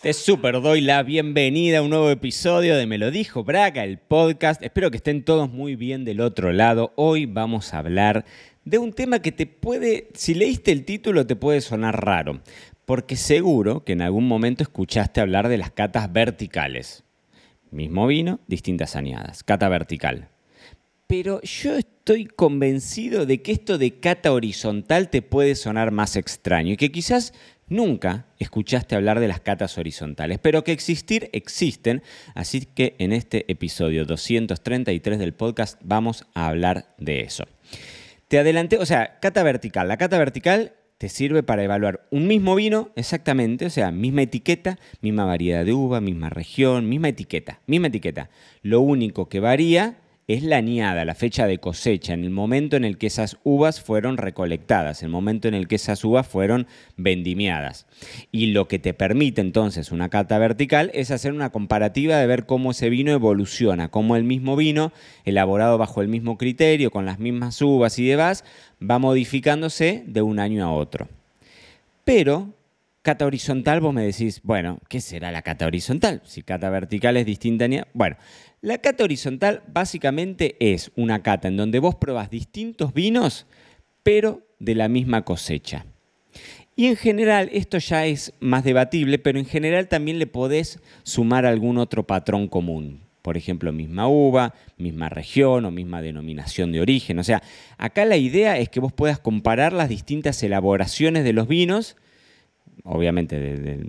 Te super doy la bienvenida a un nuevo episodio de Me lo dijo Braga, el podcast. Espero que estén todos muy bien del otro lado. Hoy vamos a hablar de un tema que te puede, si leíste el título, te puede sonar raro, porque seguro que en algún momento escuchaste hablar de las catas verticales. Mismo vino, distintas añadas, cata vertical. Pero yo estoy convencido de que esto de cata horizontal te puede sonar más extraño y que quizás nunca escuchaste hablar de las catas horizontales, pero que existir existen, así que en este episodio 233 del podcast vamos a hablar de eso. Te adelanté, o sea, cata vertical. La cata vertical te sirve para evaluar un mismo vino exactamente, o sea, misma etiqueta, misma variedad de uva, misma región, misma etiqueta, misma etiqueta. Lo único que varía es la añada, la fecha de cosecha, en el momento en el que esas uvas fueron recolectadas, el momento en el que esas uvas fueron vendimiadas. Y lo que te permite entonces una cata vertical es hacer una comparativa de ver cómo ese vino evoluciona, cómo el mismo vino, elaborado bajo el mismo criterio, con las mismas uvas y demás, va modificándose de un año a otro. Pero cata horizontal, vos me decís, bueno, ¿qué será la cata horizontal? Si cata vertical es distinta. Bueno, la cata horizontal básicamente es una cata en donde vos probás distintos vinos, pero de la misma cosecha. Y en general, esto ya es más debatible, pero en general también le podés sumar algún otro patrón común. Por ejemplo, misma uva, misma región o misma denominación de origen. O sea, acá la idea es que vos puedas comparar las distintas elaboraciones de los vinos obviamente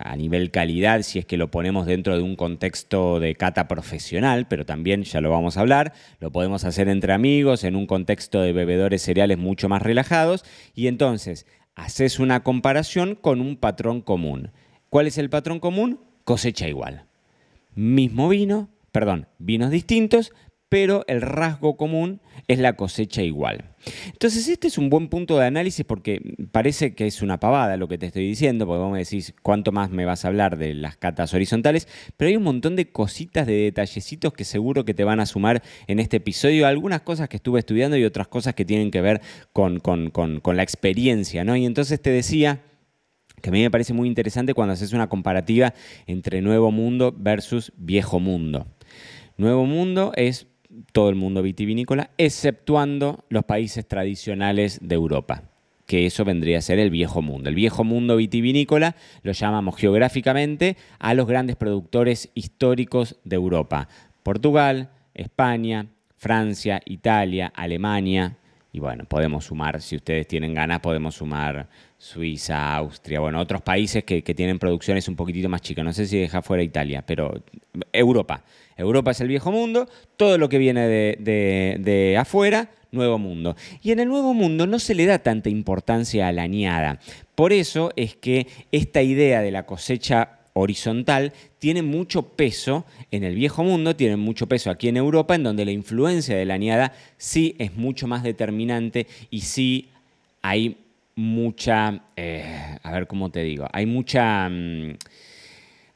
a nivel calidad, si es que lo ponemos dentro de un contexto de cata profesional, pero también, ya lo vamos a hablar, lo podemos hacer entre amigos, en un contexto de bebedores cereales mucho más relajados, y entonces haces una comparación con un patrón común. ¿Cuál es el patrón común? Cosecha igual. Mismo vino, perdón, vinos distintos, pero el rasgo común es la cosecha igual. Entonces, este es un buen punto de análisis porque parece que es una pavada lo que te estoy diciendo, porque vos me decís cuánto más me vas a hablar de las catas horizontales, pero hay un montón de cositas, de detallecitos que seguro que te van a sumar en este episodio, algunas cosas que estuve estudiando y otras cosas que tienen que ver con, con la experiencia, ¿no? Y entonces te decía que a mí me parece muy interesante cuando haces una comparativa entre Nuevo Mundo versus Viejo Mundo. Nuevo Mundo es todo el mundo vitivinícola, exceptuando los países tradicionales de Europa que eso vendría a ser el viejo mundo. El viejo mundo vitivinícola lo llamamos geográficamente a los grandes productores históricos de Europa. Portugal, España, Francia, Italia, Alemania, y bueno, podemos sumar, si ustedes tienen ganas, podemos sumar Suiza, Austria, bueno, otros países que, tienen producciones un poquitito más chicas. No sé si deja fuera Italia, pero Europa. Europa es el viejo mundo, todo lo que viene de, afuera, nuevo mundo. Y en el nuevo mundo no se le da tanta importancia a la añada. Por eso es que esta idea de la cosecha horizontal tiene mucho peso en el viejo mundo, tiene mucho peso aquí en Europa, en donde la influencia de la añada sí es mucho más determinante y sí hay mucha, eh, a ver cómo te digo, hay mucha... Mm,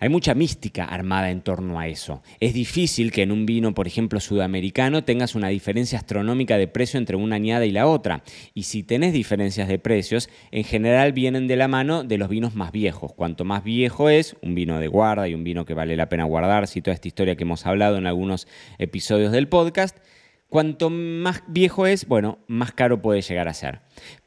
hay mucha mística armada en torno a eso. Es difícil que en un vino, por ejemplo, sudamericano, tengas una diferencia astronómica de precio entre una añada y la otra. Y si tenés diferencias de precios, en general vienen de la mano de los vinos más viejos. Cuanto más viejo es, un vino de guarda y un vino que vale la pena guardarse y toda esta historia que hemos hablado en algunos episodios del podcast, cuanto más viejo es, bueno, más caro puede llegar a ser.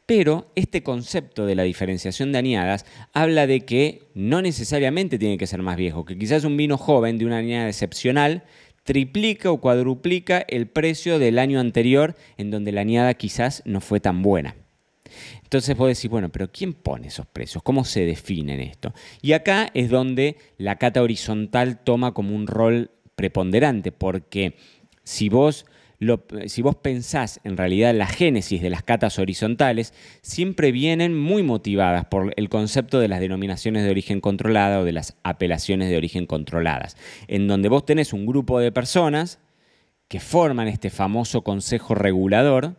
Pero este concepto de la diferenciación de añadas habla de que no necesariamente tiene que ser más viejo, que quizás un vino joven de una añada excepcional triplica o cuadruplica el precio del año anterior en donde la añada quizás no fue tan buena. Entonces vos decís, bueno, pero ¿quién pone esos precios? ¿Cómo se definen esto? Y acá es donde la cata horizontal toma como un rol preponderante, porque si vos si vos pensás en realidad la génesis de las catas horizontales, siempre vienen muy motivadas por el concepto de las denominaciones de origen controlada o de las apelaciones de origen controladas, en donde vos tenés un grupo de personas que forman este famoso consejo regulador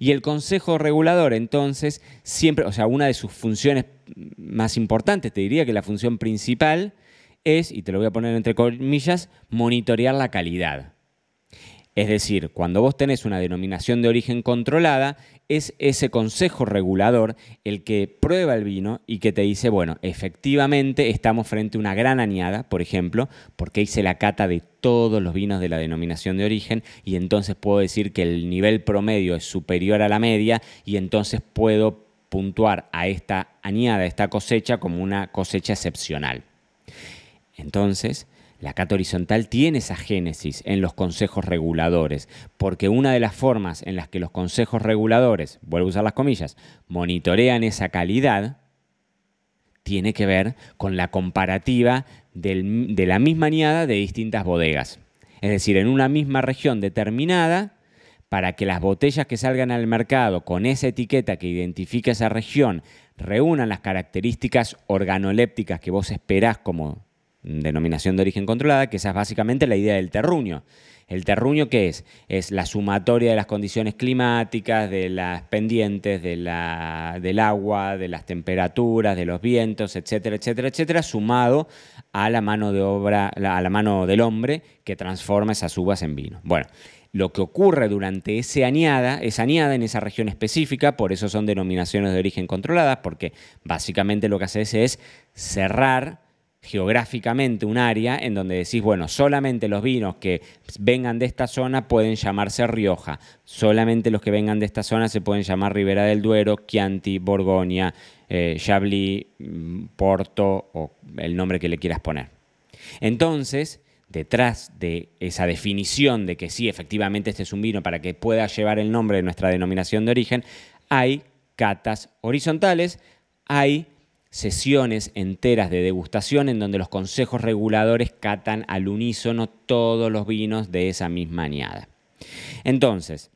Y el Consejo Regulador, entonces, siempre, o sea, una de sus funciones más importantes, te diría que la función principal es, y te lo voy a poner entre comillas, monitorear la calidad. Es decir, cuando vos tenés una denominación de origen controlada, es ese consejo regulador el que prueba el vino y que te dice, bueno, efectivamente estamos frente a una gran añada, por ejemplo, porque hice la cata de todos los vinos de la denominación de origen y entonces puedo decir que el nivel promedio es superior a la media y entonces puedo puntuar a esta añada, a esta cosecha, como una cosecha excepcional. Entonces, la cata horizontal tiene esa génesis en los consejos reguladores, porque una de las formas en las que los consejos reguladores, vuelvo a usar las comillas, monitorean esa calidad, tiene que ver con la comparativa de la misma añada de distintas bodegas. Es decir, en una misma región determinada, para que las botellas que salgan al mercado con esa etiqueta que identifica esa región reúnan las características organolépticas que vos esperás como denominación de origen controlada, que esa es básicamente la idea del terruño. ¿El terruño qué es? Es la sumatoria de las condiciones climáticas, de las pendientes, de la, del agua, de las temperaturas, de los vientos, etcétera, etcétera, etcétera, sumado a la mano de obra, a la mano del hombre que transforma esas uvas en vino. Bueno, lo que ocurre durante ese añada, esa añada en esa región específica, por eso son denominaciones de origen controladas, porque básicamente lo que haces es cerrar geográficamente un área en donde decís, bueno, solamente los vinos que vengan de esta zona pueden llamarse Rioja, solamente los que vengan de esta zona se pueden llamar Ribera del Duero, Chianti, Borgoña, eh, Chablis, mm, Porto o el nombre que le quieras poner. Entonces, detrás de esa definición de que sí, efectivamente este es un vino para que pueda llevar el nombre de nuestra denominación de origen, hay catas horizontales, hay sesiones enteras de degustación en donde los consejos reguladores catan al unísono todos los vinos de esa misma añada. Entonces,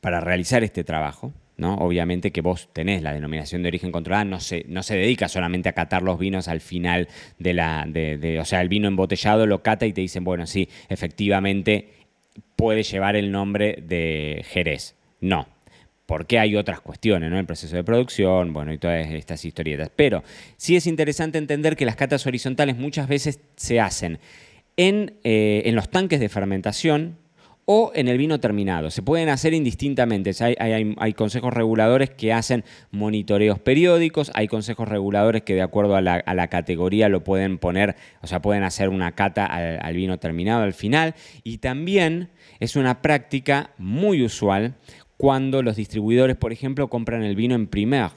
para realizar este trabajo, ¿no? Obviamente que vos tenés la denominación de origen controlada, no se, no se dedica solamente a catar los vinos al final de la. De, o sea, el vino embotellado lo cata y te dicen, bueno, sí, efectivamente puede llevar el nombre de Jerez. No, porque hay otras cuestiones, ¿no? El proceso de producción, bueno, y todas estas historietas. Pero sí es interesante entender que las catas horizontales muchas veces se hacen en, eh, en los tanques de fermentación o en el vino terminado. Se pueden hacer indistintamente. Hay, consejos reguladores que hacen monitoreos periódicos, hay consejos reguladores que de acuerdo a la, categoría lo pueden poner, o sea, pueden hacer una cata al, al, vino terminado al final. Y también es una práctica muy usual cuando los distribuidores, por ejemplo, compran el vino en primer.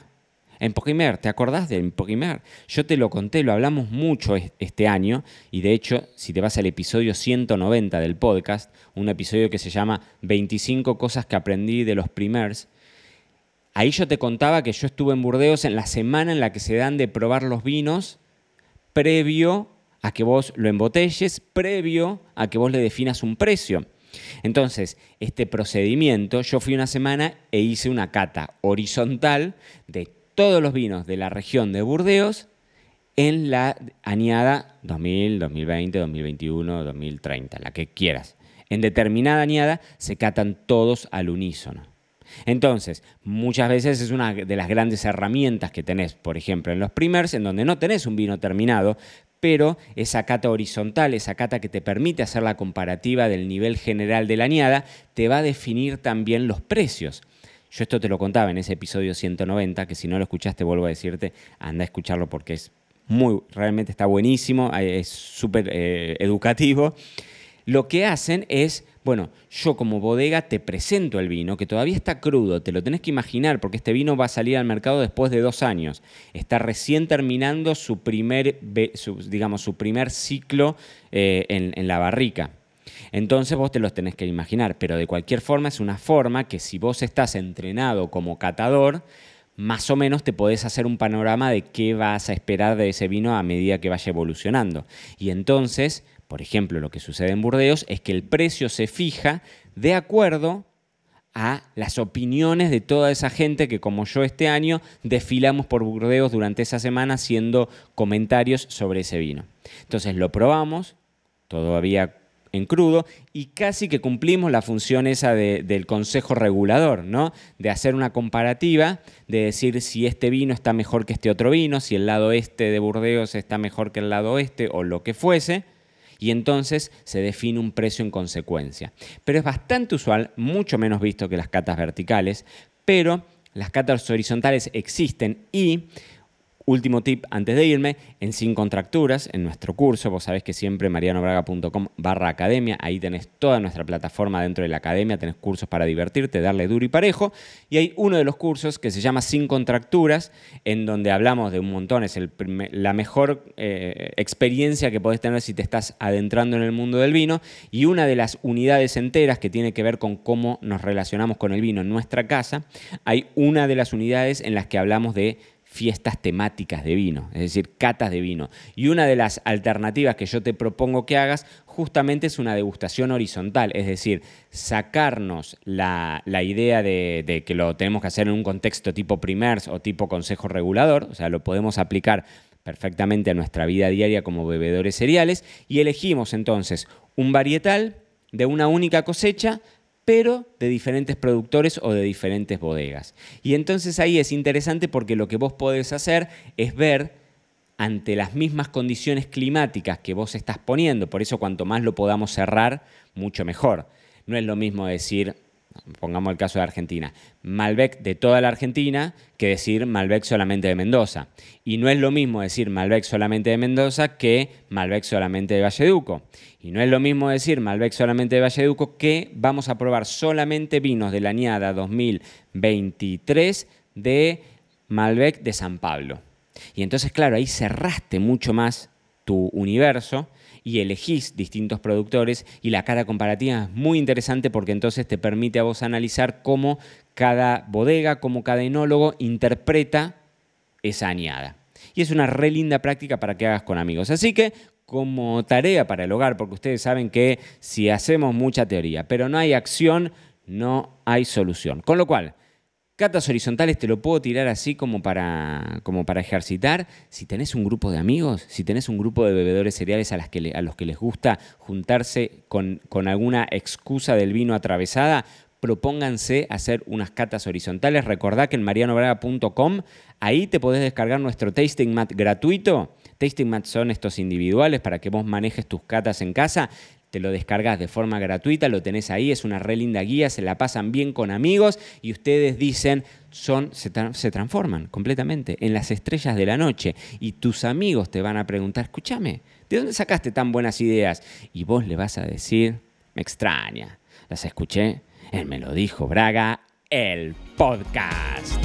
En primer, ¿te acordás de primer? Yo te lo conté, lo hablamos mucho este año y de hecho, si te vas al episodio 190 del podcast, un episodio que se llama 25 cosas que aprendí de los primers, ahí yo te contaba que yo estuve en Burdeos en la semana en la que se dan de probar los vinos previo a que vos lo embotelles, previo a que vos le definas un precio. Entonces, este procedimiento, yo fui una semana e hice una cata horizontal de todos los vinos de la región de Burdeos en la añada 2000, 2020, 2021, 2030, la que quieras. En determinada añada se catan todos al unísono. Entonces, muchas veces es una de las grandes herramientas que tenés, por ejemplo, en los primers, en donde no tenés un vino terminado, pero esa cata horizontal, esa cata que te permite hacer la comparativa del nivel general de la añada, te va a definir también los precios. Yo esto te lo contaba en ese episodio 190, que si no lo escuchaste, vuelvo a decirte, anda a escucharlo porque es muy, realmente está buenísimo, eh, es súper eh, educativo. Lo que hacen es bueno, yo como bodega te presento el vino, que todavía está crudo, te lo tenés que imaginar, porque este vino va a salir al mercado después de dos años. Está recién terminando su primer, digamos, su primer ciclo eh, en, la barrica. Entonces vos te los tenés que imaginar, pero de cualquier forma es una forma que si vos estás entrenado como catador, más o menos te podés hacer un panorama de qué vas a esperar de ese vino a medida que vaya evolucionando. Y entonces por ejemplo, lo que sucede en Burdeos es que el precio se fija de acuerdo a las opiniones de toda esa gente que como yo este año desfilamos por Burdeos durante esa semana haciendo comentarios sobre ese vino. Entonces lo probamos, todavía en crudo y casi que cumplimos la función esa del consejo regulador, ¿no? De hacer una comparativa, de decir si este vino está mejor que este otro vino, si el lado este de Burdeos está mejor que el lado oeste o lo que fuese y entonces se define un precio en consecuencia. Pero es bastante usual, mucho menos visto que las catas verticales, pero las catas horizontales existen y Último tip antes de irme, en Sin Contracturas, en nuestro curso, vos sabés que siempre marianobraga.com barra academia, ahí tenés toda nuestra plataforma dentro de la academia, tenés cursos para divertirte, darle duro y parejo, y hay uno de los cursos que se llama Sin Contracturas, en donde hablamos de un montón, es la mejor eh, experiencia que podés tener si te estás adentrando en el mundo del vino, y una de las unidades enteras que tiene que ver con cómo nos relacionamos con el vino en nuestra casa, hay una de las unidades en las que hablamos de fiestas temáticas de vino, es decir, catas de vino. Y una de las alternativas que yo te propongo que hagas justamente es una degustación horizontal, es decir, sacarnos la, idea de, de, que lo tenemos que hacer en un contexto tipo primers o tipo consejo regulador, o sea, lo podemos aplicar perfectamente a nuestra vida diaria como bebedores cereales y elegimos entonces un varietal de una única cosecha pero de diferentes productores o de diferentes bodegas. Y entonces ahí es interesante porque lo que vos podés hacer es ver ante las mismas condiciones climáticas que vos estás poniendo, por eso cuanto más lo podamos cerrar, mucho mejor. No es lo mismo decir, pongamos el caso de Argentina, Malbec de toda la Argentina que decir Malbec solamente de Mendoza. Y no es lo mismo decir Malbec solamente de Mendoza que Malbec solamente de Valleduco. Y no es lo mismo decir Malbec solamente de Valleduco que vamos a probar solamente vinos de la añada 2023 de Malbec de San Pablo. Y entonces, claro, ahí cerraste mucho más tu universo y elegís distintos productores y la cara comparativa es muy interesante porque entonces te permite a vos analizar cómo cada bodega, cómo cada enólogo interpreta esa añada. Y es una re linda práctica para que hagas con amigos. Así que como tarea para el hogar, porque ustedes saben que si hacemos mucha teoría, pero no hay acción, no hay solución. Con lo cual, Catas horizontales te lo puedo tirar así como para, como para ejercitar. Si tenés un grupo de amigos, si tenés un grupo de bebedores cereales a, que a los que les gusta juntarse con, con alguna excusa del vino atravesada, propónganse hacer unas catas horizontales. Recordá que en marianobraga.com ahí te podés descargar nuestro tasting mat gratuito. Tasting mat son estos individuales para que vos manejes tus catas en casa te lo descargas de forma gratuita, lo tenés ahí, es una re linda guía, se la pasan bien con amigos y ustedes dicen, son, se, se, transforman completamente en las estrellas de la noche y tus amigos te van a preguntar, escúchame, ¿de dónde sacaste tan buenas ideas? Y vos le vas a decir, me extraña, las escuché, él me lo dijo, Braga, el podcast.